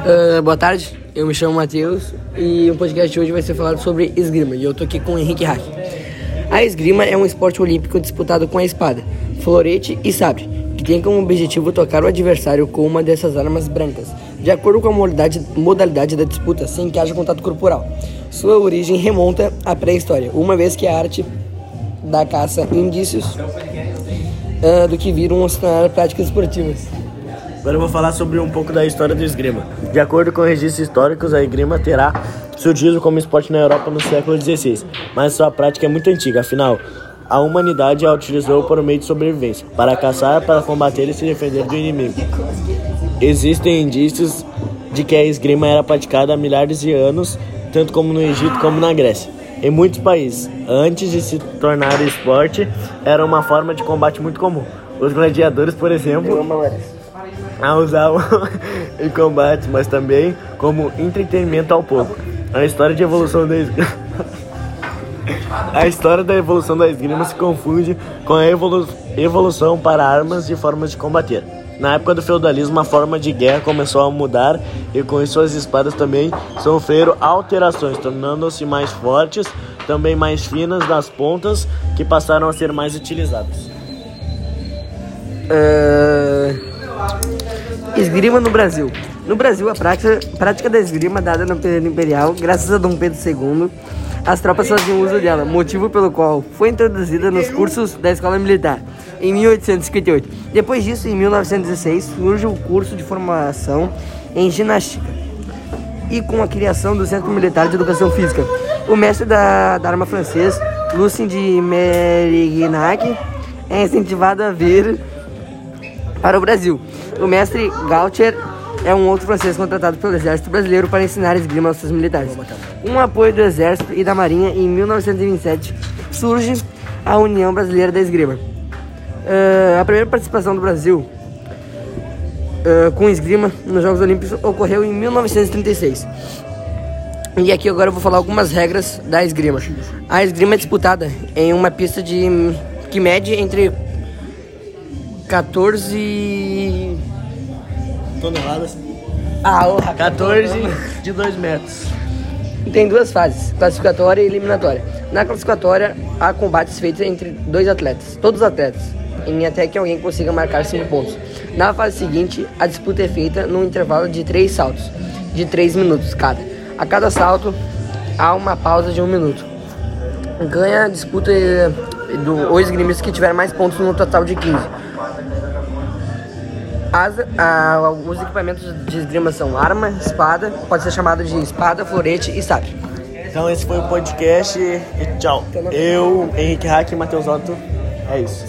Uh, boa tarde, eu me chamo Matheus e o podcast de hoje vai ser falado sobre esgrima e eu tô aqui com o Henrique Hack. A esgrima é um esporte olímpico disputado com a espada, florete e sabre, que tem como objetivo tocar o adversário com uma dessas armas brancas, de acordo com a modalidade, modalidade da disputa, sem que haja contato corporal. Sua origem remonta à pré-história, uma vez que a arte da caça indícios uh, do que viram se práticas esportivas. Agora eu vou falar sobre um pouco da história do esgrima. De acordo com registros históricos, a esgrima terá surgido como esporte na Europa no século XVI, mas sua prática é muito antiga, afinal, a humanidade a utilizou por meio de sobrevivência, para caçar, para combater e se defender do inimigo. Existem indícios de que a esgrima era praticada há milhares de anos, tanto como no Egito como na Grécia. Em muitos países, antes de se tornar esporte, era uma forma de combate muito comum. Os gladiadores, por exemplo, a usavam em combate, mas também como entretenimento ao povo. A história de evolução da esgrima. A história da evolução da esgrima se confunde com a evolu evolução para armas e formas de combater. Na época do feudalismo, a forma de guerra começou a mudar e com isso as espadas também sofreram alterações, tornando-se mais fortes, também mais finas nas pontas, que passaram a ser mais utilizadas. Uh... Esgrima no Brasil. No Brasil, a prática, prática da esgrima dada no período imperial, graças a Dom Pedro II, as tropas faziam uso dela, motivo pelo qual foi introduzida nos cursos da Escola Militar em 1858. Depois disso, em 1916, surge o curso de formação em ginástica e com a criação do Centro Militar de Educação Física. O mestre da, da arma francês, Lucien de Merignac, é incentivado a vir para o Brasil. O mestre Gautier é um outro francês contratado pelo exército brasileiro para ensinar esgrima aos seus militares. Com o apoio do exército e da marinha, em 1927 surge a União Brasileira da Esgrima. Uh, a primeira participação do Brasil uh, com esgrima nos Jogos Olímpicos ocorreu em 1936. E aqui agora eu vou falar algumas regras da esgrima. A esgrima é disputada em uma pista de que mede entre 14 toneladas. Ah, oh, 14 de 2 metros. Tem duas fases, classificatória e eliminatória. Na classificatória, há combates feitos entre dois atletas, todos os atletas, em até que alguém consiga marcar 5 pontos. Na fase seguinte, a disputa é feita num intervalo de 3 saltos, de 3 minutos cada. A cada salto, há uma pausa de 1 um minuto. Ganha a disputa eh, do, o esgrimista que tiver mais pontos no total de 15. As, a, os equipamentos de esgrima são arma, espada, pode ser chamado de espada, florete e sabre. Então esse foi o podcast e tchau. Eu, Henrique Hack e Matheus Otto. É isso.